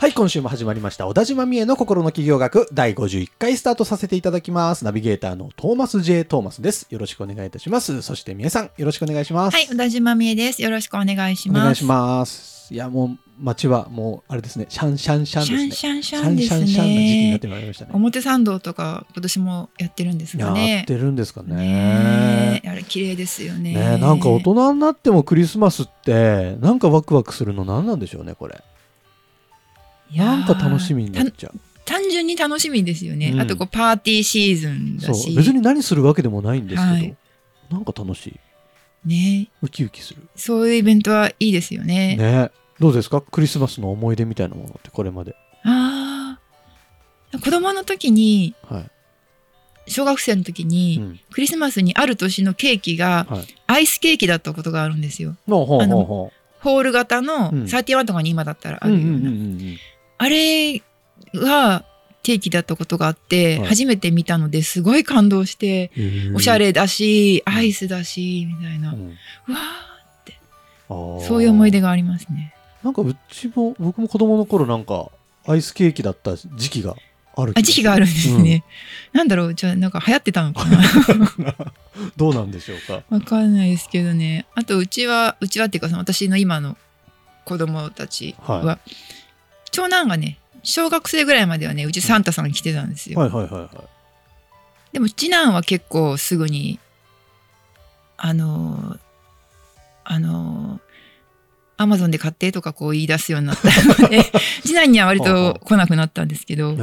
はい、今週も始まりました。小田島美恵の心の企業学第51回スタートさせていただきます。ナビゲーターのトーマス J. トーマスです。よろしくお願いいたします。そして美恵さん、よろしくお願いします。はい、小田島美恵です。よろしくお願いします。お願いします。いや、もう街はもう、あれですね、シャンシャンシャンですね。シャンシャンシャンですシャンシャンシャンな時期になってね。まいりましたね。表参道とか今年もやってるんですかやねっ。てるんですかね。ねえあれ綺麗ですよね。ねなんか大人になってもクリスマスって、なんかワクワクするの何なんでしょうね、これ。なんか楽しみになっちゃう。単純に楽しみですよね。うんあとこうパーティーシーズンだそうし。別に何するわけでもないんですけど、はいなんか楽しい。ねウキウキする。そういうイベントはいいですよね。ねどうですか？クリスマスの思い出みたいなものってこれまで。ああ。子供の時に、はい。小学生の時に、うん。クリスマスにある年のケーキがはい。アイスケーキだったことがあるんですよ。ほうほうほうほホール型のうん31とかに今だったらあう。うんるような。うんうんうんあれがケーキだったことがあって、はい初めて見たのですごい感動して、うん。おしゃれ。れだし、アイスだし、みたいな。う。うんわあーーそういう思い出がありますね。なんかうちも、僕も子供の頃なんか、アイスケーキだった時期があるあ、時期があるんですね。なんだろうじゃあなんか流行ってたのかなどうなんでしょうか。わかんないですけどね。あと、うちは、うちはっていうか、その私の今の子供たちは、は長男がね、小学生ぐらいまではね、うちサンタさん来てたんですよ。はいはいはいはい。でも次男は結構すぐにあのあのアマゾンで買ってとかこう言い出すようになったので 次男には割と来なくなったんですけど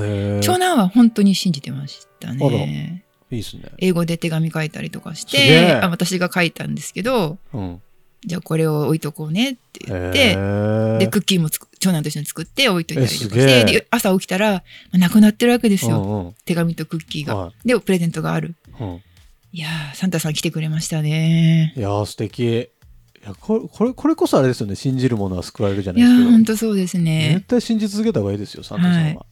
長男は本当に信じてましたね。いいですね。英語で手紙書いたりとかしてあ私が書いたんですけどうん。じゃあこれを置いとこうねって言っへてーでクッキーもつく長男と一緒に作って置いといたりとかしてで朝起きたらまあなくなってるわけですよ、うん手紙とクッキーが。はでプレゼントがある。い。うん。いやー、サンタさん来てくれましたね。いやー素敵。いやこれこれこれこそあれですよね信じるものは救われるじゃないですけどほんとそうですね絶。対信じ続けた方がいいですよサンタさんは、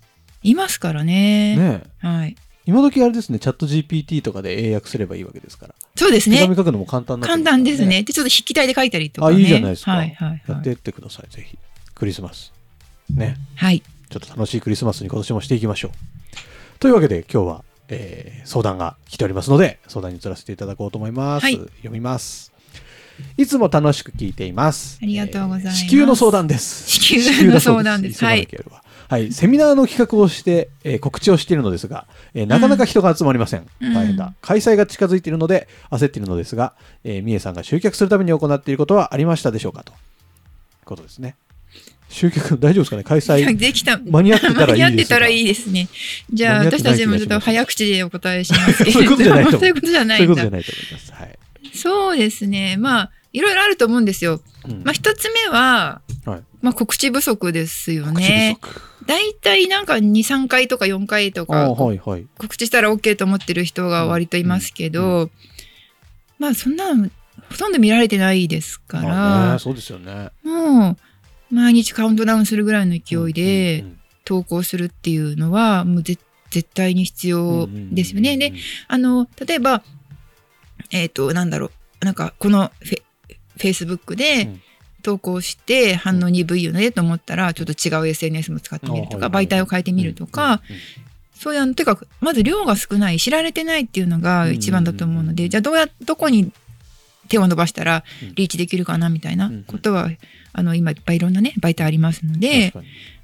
いますからね。ねえはい。今時あれですねチャット GPT とかで英訳すればいいわけですから、そうですね手紙。書くのも簡単になって簡単ですね。で、ちょっと筆記体で書いたりとかね。あいいじゃないですかはいはいやってはい。ってくださいぜひクリスマス。ね。はい。ちょっと楽しいクリスマスに今年もしていきましょう。というわけで今日は、えー相談が来ておりますので相談に移らせていただこうと思います、はい。読みます。いつも楽しく聞いています。ありがとうございます。えー子宮の相談です。子宮の相談です。子宮の相談急がなければ。はい、セミナーの企画をして、えー告知をしているのですが、えーなかなか人が集まりません。うん。大変だ。開催が近づいているので焦っているのですが、えー、みえさんが集客するために行っていることはありましたでしょうかと。いうことですね。集客大丈夫ですかね？開催。できた。間に合ってたらいいですが間に合ってたらいいですね。じゃあ、私たちもちょっと早口でお答えしますけれどそういうことじゃないと そういうことじゃなそういとじゃないと思います。はい。そうですね。まあ、いろいろあると思うんですよ。うんまあ、一つ目は、はいまあ、告知不足ですよね。大体なんか2、3回とか4回とあかーはいはい。告知したら OK と思ってる人が割といますけど、うまあそんなのほとんど見られてないですかまあらね、、そうですよね。もう毎日カウントダウンするぐらいの勢いうんでうん。投稿するっていうのはもうぜ絶対に必要ですよね。で、、あの、例えば、えっ、と、なんだろう、なんかこのフェフェイスブックうでん。投稿して反応鈍いよねと思ったら、ちょっと違う SNS も使ってみるとか、媒体を変えてみるとか、、そういうあのというかまず量が少ない知られてないっていうのが一番だと思うので、うん。じゃあどうやどこに手を伸ばしたらうん。リーチできるかなみたいなうんことは、あの今いっぱいいろんなね媒体ありますのうんで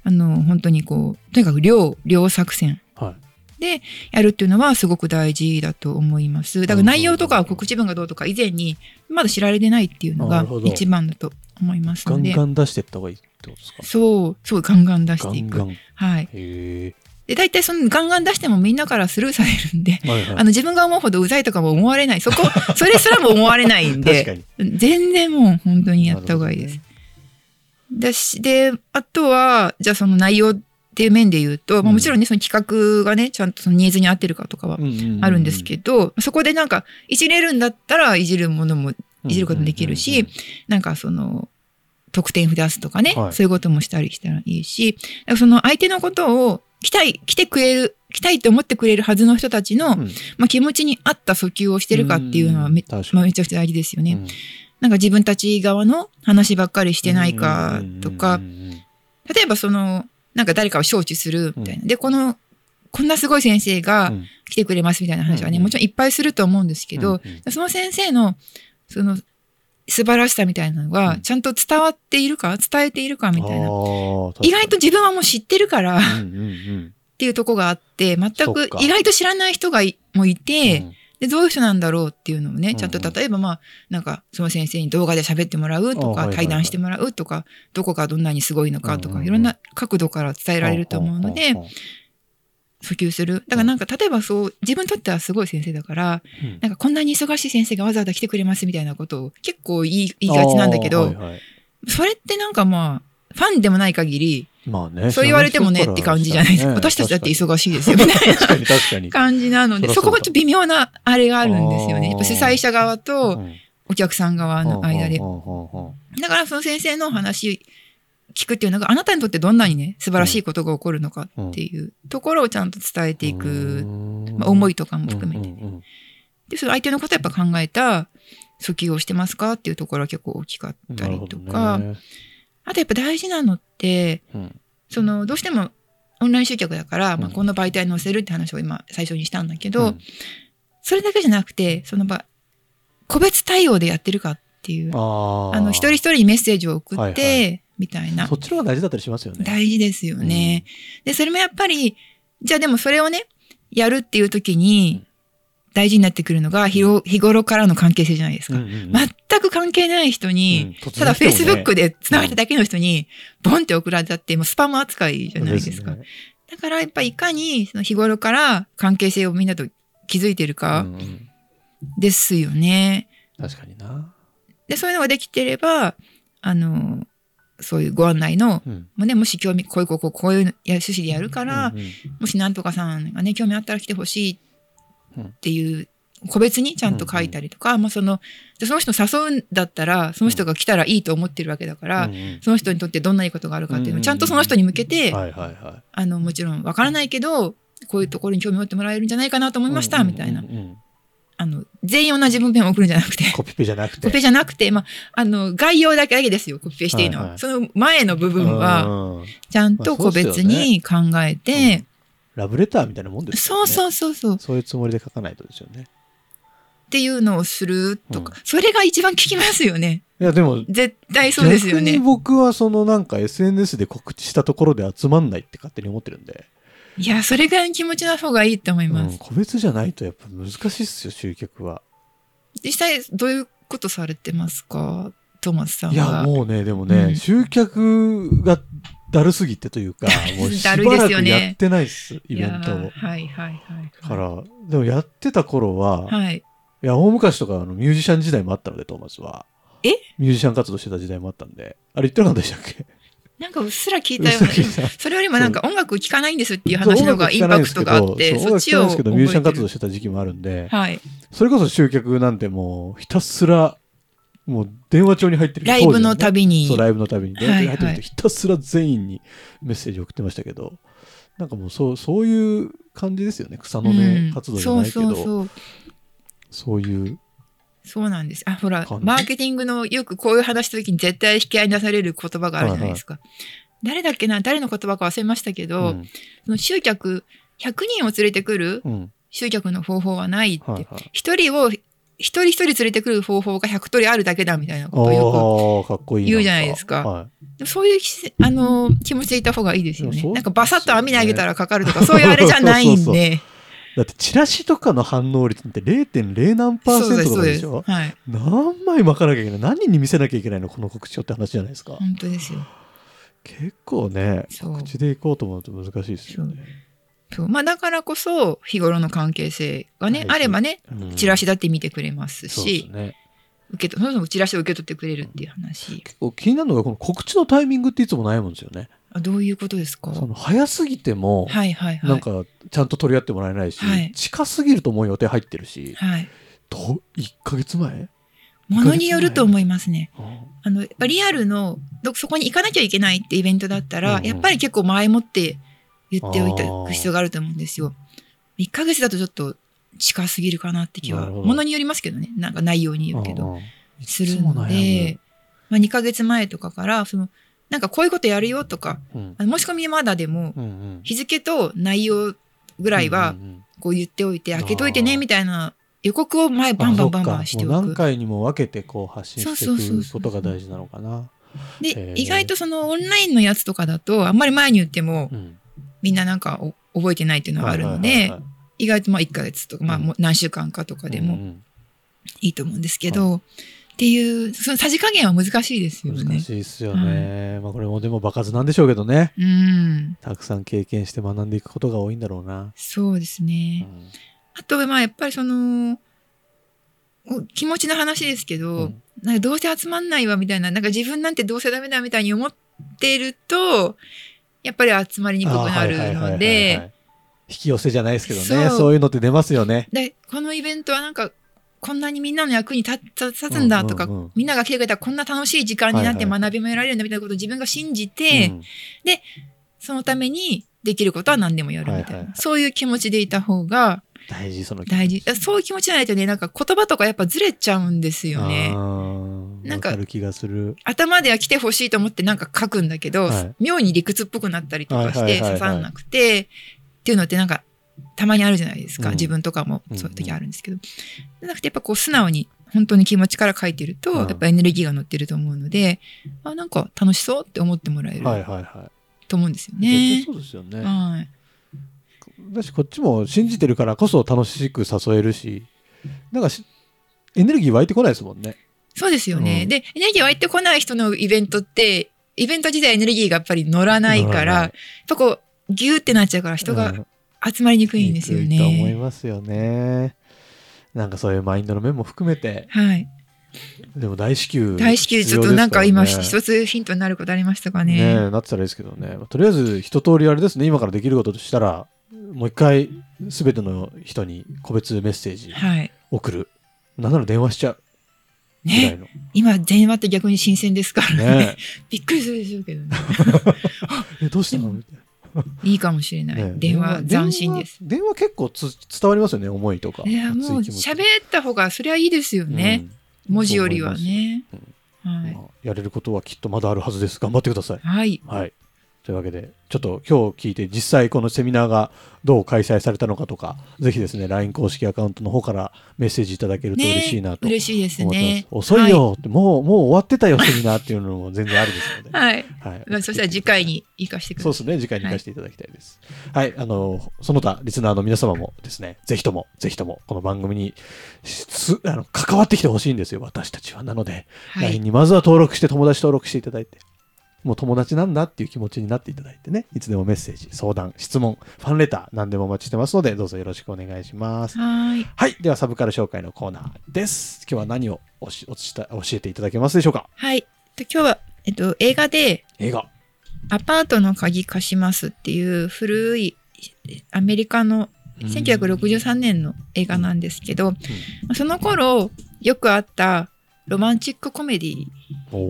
あの本当にこうとにかく量量作戦はい。でやるっていうのはすごく大事だと思います。だから内容とか告知文がどうとか以前にまだ知られてないっていうのが一番だと思いますガンので。ガン出していった方がいいってことですか？そうそうガンガン出していく。ガンガン。へはい。え。で大体そのガンガン出してもみんなからスルーされるんではいはいあの自分が思うほどうざいとかも思われない。そこ、それすらも思われないんで、に。全然もう本当にやった方がいいです。なるだし、で、あとは、じゃあその内容っていう面で言うと、まあうんもちろんね、その企画がね、ちゃんとそのニーズに合ってるかとかはあるんですけど、そこでなんか、いじれるんだったら、いじるものもいじることもできるし、なんかその、得点増やすとかね、はいそういうこともしたりしたらいいし、その相手のことを来たい、来てくれる、来たいと思ってくれるはずの人たちの、うん。まあ、気持ちに合った訴求をしてるかっていうのはめ,、まあ、めちゃくちゃ大事ですよね。うん。なんか自分たち側の話ばっかりしてないかとか、例えばその、なんか誰かを招致するみたいな。で、この、こんなすごい先生がうん。来てくれますみたいな話はね、うんもちろんいっぱいすると思うんですけど、その先生の、その、素晴らしさみたいなのが、うん。ちゃんと伝わっているか、伝えているかみたいな。意外と自分はもう知ってるからっていうとこがあって、全く意外と知らない人がいもいて、うん。で、どういう人なんだろうっていうのをね、うんちゃんと例えばまあ、なんか、その先生に動画で喋ってもらうとか、対談してもらうとか、どこがどんなにすごいのかとか、いろんな角度から伝えられると思うのでん、んん訴求する。だからなんか、例えばそう、自分にとってはすごい先生だから、うんなんかこんなに忙しい先生がわざわざ来てくれますみたいなことを結構言い言いがちなんだけど、はいはいそれってなんかまあ、ファンでもない限り、まあね。そう言われてもねって感じじゃないですか。私たちだって忙しいですよ、みたいな。感じなので、そこがちょっと微妙なあれがあるんですよね。やっぱ主催者側うとんお客さん側の間でだからその先生の話聞くっていうのがあなたにとってどんなにね、素晴らしいことが起こるのかっていうところをちゃんと伝えていく、まあ、思いとかも含めて。うんうんうん。で、その相手のことをやっぱ考えた訴求をしてますかっていうところは結構大きかったりとか、ね。あとやっぱ大事なのって、うん。そのどうしてもオンライン集客だから、まあ、うん。この媒体に載せるって話を今最初にしたんだけど、うん。それだけじゃなくて、その場、個別対応でやってるかっていう、あの、一人一人にメッセージを送って、はいはみたいなそ。っちの方が大事だったりしますよね。大事ですよね。で、それもやっぱり、じゃあでもそれをね、やるっていう時に、大事になってくるのが日頃からの関係性じゃないですか。うんうんうん全く関係ない人に、うんただ Facebook で繋がっただけの人に、ボンって送られたって、もうスパム扱いじゃないですか。ねだからやっぱいかに、その日頃から関係性をみんなと気づいてるうかんうんですよね。確かにな。で、そういうのができてれば、あの、そういうご案内の、うん。もうね、もし興味、こういう、こう、こうこういうや趣旨でやるから、うんうんもしなんとかさんがね、興味あったら来てほしいっていう、個別にちゃんと書いたりとか、まあその、でその人誘うんだったら、その人が来たらいいと思ってるわけだから、うんうん。その人にとってどんないいことがあるかっていうのをちゃんとその人に向けて。あの、もちろんわからないけど、こういうところに興味持ってもらえるんじゃないかなと思いました、うんうんみたいなうん。うんあの、全員同じ文面を送るんじゃなくて、コピペじゃなくて。コピペじゃなくて、まあ、あの、概要だけだけですよ、コピペしていいのは。はいはいその前の部分は、うんちゃんと個別に考えて、ラブレターみたいなもんですよね。そうそうそうそう、っそういうつもりで書かないとですよね。ていうのをするとか、うんそれが一番効きますよね。いやでも、絶対そうですよ逆にね。僕はそのなんか SNS で告知したところで集まんないって勝手に思ってるんで、いや、それぐらいの気持ちの方がいいと思います。うん、個別じゃないとやっぱ難しいっすよ、集客は。実際、どういうことされてますか？トーマスさんは。いや、もうね、でもね、うん集客がだるすぎてというか、もうしばらくやってないっす、イいやベントを。はいはいはい。から、でもやってた頃は、はい。いや、大昔とかあのミュージシャン時代もあったので、トーマスは。え？ミュージシャン活動してた時代もあったんで。あれ言ってなかったでしたっけ？なんかうっすら聞いたような。それよりもなんか音楽聴かないんですっていう話の方がインパクトがあって、そっちをですけど、ミュージシャン活動覚してた時期もあるんではい。それこそ集客なんてもう、ひたすら、もう電話帳に入ってるライブのたびびに。そう、ライブのたびに電話帳に入ってるひたすら全員にメッセージ送ってましたけど、なんかもうそう、そういう感じですよね。草の根活動じゃないけど、うんそうそうそう。そういう、そうなんです。あ、ほらマーケティングのよくこういう話した時に絶対引き合いに出される言葉があるじゃないですか。誰だっけな？誰の言葉か忘れましたけど、うんその集客、100人を連れてくるうん、集客の方法はないって。はいはい。一人を、一人一人連れてくる方法が100通りあるだけだみたいなことをよああ、かっこいい。言うじゃないですかはく。そういうきあの気持ちでいた方がいいですよね。なんかバサッと網にあげたらかかるとか、そういうあれじゃないんで。い。だって、チラシとかの反応率って0.0何パーセントとかでしょ？はい。何枚巻かなきゃいけない？何人に見せなきゃいけないのこの告知をって話じゃないですか？本当ですよ。結構ね、告知でいこうと思うと難しいですよね。そうまあだからこそ日頃の関係性がね、はいあればね、うんチラシだって見てくれますし、ね。受けとそもそもチラシを受け取ってくれるっていう話。結構気になるのが、この告知のタイミングっていつも悩むんですよね。あどういうことですか？その早すぎても、はいはいはい。なんかちゃんと取り合ってもらえないし、はい。近すぎるともう予定入ってるし、はい。ど1ヶ月前？ものによると思いますね。ああの、やっぱリアルの、どそこに行かなきゃいけないってイベントだったら、うんうん。やっぱり結構前もって言っておいておく必要があると思うんですよ。1ヶ月だとちょっと近すぎるかなって気は、ものによりますけどね。なんか内容によるけど、するので、まあ2ヶ月前とかから、その、なんかこういうことやるよとか、むうん。申し込みまだでも、うんうん。日付と内容ぐらいはうんうんうん。こう言っておいて、開けといてねみたいな予告を前バンバンバンバンしておく。何回にも分けてこう発信していくことが大事なのかな。へでー、意外とそのオンラインのやつとかだと、あんまり前に言ってもうん。みんななんかお覚えてないっていうのがあるので意外とまあ1ヶ月とか、まあ何週間かとかでもうんうん。いいと思うんですけど、っていう、そのさじ加減は難しいですよ難ね。しいですよね。まあこれもでも場数なんでしょうけどね。うん。たくさん経験して学んでいくことが多いんだろうな。そうですうね。んあと、まあやっぱりその、お気持ちの話ですけど、うんなんかどうせ集まんないわみたいな、なんか自分なんてどうせダメだみたいに思ってると、やっぱり集まりにくくなるので、引き寄せじゃないですけどね。そうそういうのって出ますよね。で、このイベントはなんか、こんなにみんなの役に立つんだとか、うんうんうん。みんなが来てくれたらこんな楽しい時間になってはいはい。学びも得られるんだみたいなことを自分が信じて、うん。そのためにできることは何でもやるみたいな、はいはい。はいそういう気持ちでいた方が大事、その大事。そういう気持ちじゃないとね、なんか言葉とかやっぱずれちゃうんですよね。なんかわかる気がする。頭では来てほしいと思ってなんか書くんだけど、はい。妙に理屈っぽくなったりとかしてはいはいはいはい。刺さらなくて、っていうのってなんかたまにあるじゃないですか。うん自分とかもそういう時あるんですけど。じゃなくてやっぱこう素直に本当に気持ちから書いてると、うんやっぱエネルギーが乗ってると思うので、あ、なんか楽しそうって思ってもらえるはいはいはい。と思うんですよね。そうですよね。はい。だしこっちも信じてるからこそ楽しく誘えるし、なんかしエネルギー湧いてこないですもんね。そうですよね。うんで、エネルギー湧いてこない人のイベントって、イベント自体エネルギーがやっぱり乗らないから、やっぱこう、ギューってなっちゃうから人がうん集まりにくいんですよいいと思いね。ますよね。なんかそういうマインドの面も含めて、はい。でも大至急、大至急ちょっとなんか今一つヒントになることありましたかねね。えなってたらいいですけどね。まあとりあえず一通りあれですね、今からできることとしたら、もう一回すべての人に個別メッセージはい。送る。なんなら電話しちゃうね。の。今電話って逆に新鮮ですからね。ね びっくりするでしょうけどね。え、どうしたの？みたい いいかもしれなな。い。ね電話斬新です。。電話結構つ伝わりますよね、思いとか。いや、もう喋った方がそれはいいですよね。文字よりはね。はい。やれることはきっとまだあるはずです。頑張ってください。はい。はい。というわけで、ちょっと今日聞いて実際このセミナーがどう開催されたのかとか、ぜひですね、LINE 公式アカウントの方からメッセージいただけると嬉しいなと思って嬉しいです。ね。遅いよって、もう、もう終わってたよ、セミナーっていうのも全然ありですので。はい。はい。まあそしたら次回に活かしてください。そうですね、次回に生かしていただきたいです。はい、あの、その他、リスナーの皆様もですね、ぜひとも、ぜひとも、この番組に、すあの、関わってきてほしいんですよ、私たちは。なので、は LINE い。にまずは登録して、友達登録していただいて、もう友達なんだっていう気持ちになっていただいてね、いつでもメッセージ、相談、質問、ファンレター、何でもお待ちしてますので、どうぞよろしくお願いします。はい。はい、ではサブカル紹介のコーナーです。今日は何をおしおした教えていただけますでしょうか？はい。で今日は、えっと、映画で、映画。アパートの鍵貸しますっていう古いアメリカの1963年の映画なんですけど、まあその頃よくあったロマンチックコメディおー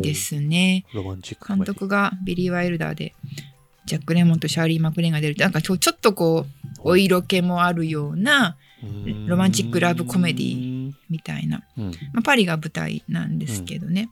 ですね。ロマンチックコ。監督がビリー・ワイルダーで、ジャック・レモンとシャーリー・マクレーンが出るってなんかちょちょっとこう、お色気もあるような、ロマンチックラブコメディみたいな、うん。まあ、パリが舞台なんですけどね。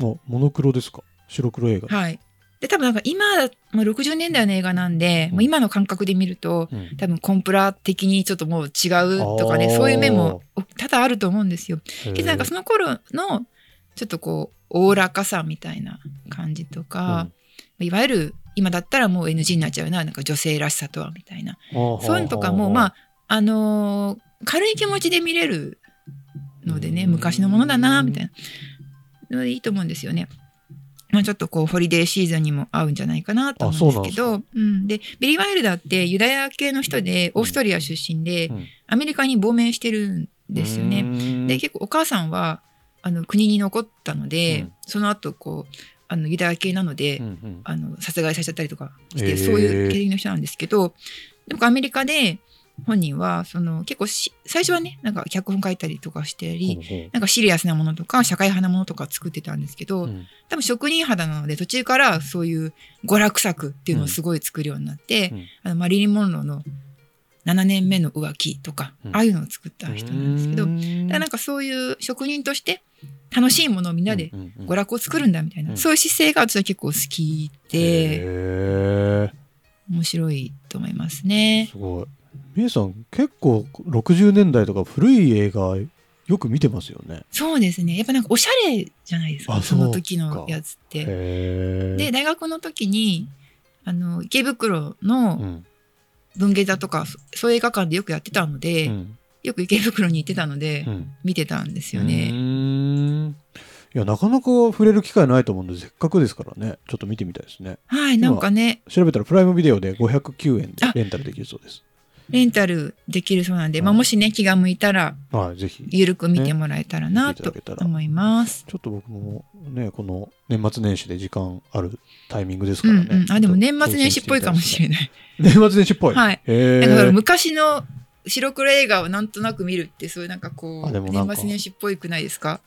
おモノクロですか？白黒映画。はい。で、多分なんか今、まあ、60年代の映画なんで、うんもう今の感覚で見ると、うん多分コンプラ的にちょっともう違うとかね、そういう面も多々あると思うんですよ。けどなんかその頃の、ちょっとこう、おおらかさみたいな感じとか、いわゆる今だったらもう NG になっちゃうな、なんか女性らしさとはみたいな。そういうのとかも、まあ、あのー軽い気持ちで見れるのでね、うん昔のものだな、みたいなのでいいと思うんですよね。まあちょっとこう、ホリデーシーズンにも合うんじゃないかなと思うんですけあど、うん。で、ビリー・ワイルダーってユダヤ系の人で、オーストリア出身で、うんアメリカに亡命してるんですよね。ねで、結構お母さんは、あの、国に残ったので、うん。その後、こう、あのユダヤ系なので、うんうん。あの殺害されちゃったりとかして、へー。そういう経歴の人なんですけどでもアメリカで本人はその結構し最初はねなんか脚本書いたりとかしてり、ほうほう。なんかシリアスなものとか社会派なものとか作ってたんですけど、うん。多分職人肌なので途中からそういう娯楽作っていうのをすごい作るようになって、うん。あのマリリン・モンローの7年目の浮気とか、うん。ああいうのを作った人なんですけど、うだなんかそういう職人として楽しいものをみんなで娯楽を作るんだみたいな、うん。そういう姿勢が私は結構好きで面白いと思いますね。すごい。みえさん、結構60年代とか古い映画よく見てますよね。そうですね。やっぱなんかおしゃれじゃないですかあその時のやつって。へで大学の時にあの池袋のうん文芸座とかそそういう映画館でよくやってたので、うんよく池袋に行ってたので、うん見てたんですようね。いや、なかなか触れる機会ないと思うんで、せっかくですからね、ちょっと見てみたいですね。はいなんかね調べたらプライムビデオで509円であレンタルできるそうです。レンタルできるそうなんで、はいまあ、もしね気が向いたらはい、ぜひ。ゆるく見てもらえたらなと思います。ちょっと僕もね、この年末年始で時間あるタイミングですからね。うんうん、あでも年末年始っぽいかもしれない。年末年始っぽい。はいへなん昔の白黒映画をなんとなく見るってそういうなんかこう年末年始っぽいくないですか、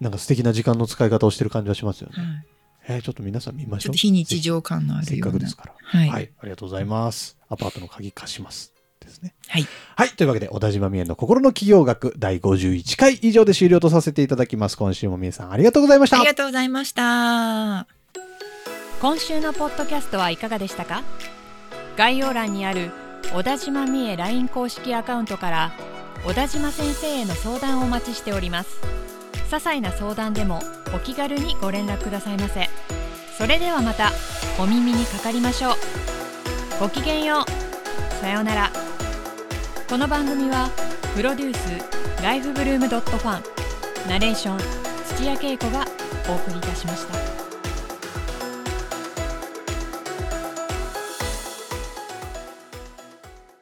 なんか素敵な時間の使い方をしてる感じはしますよね。はい、えーちょっと皆さん見ましょう。ちょっと非日常感のあせっるようなかくですから。はい、はい、ありがとうございます。アパートの鍵貸します。ですね。はいはい。というわけで、小田島美恵の心の企業学第51回以上で終了とさせていただきます。今週も美恵さんありがとうございました。ありがとうございました。今週のポッドキャストはいかがでしたか？概要欄にある小田島美恵 LINE 公式アカウントから小田島先生への相談をお待ちしております些細な相談でもお気軽にご連絡くださいませそれではまたお耳にかかりましょうごきげんようさようならこの番組はプロデュースライフブルームドットファンナレーション土屋恵子がお送りいたしました。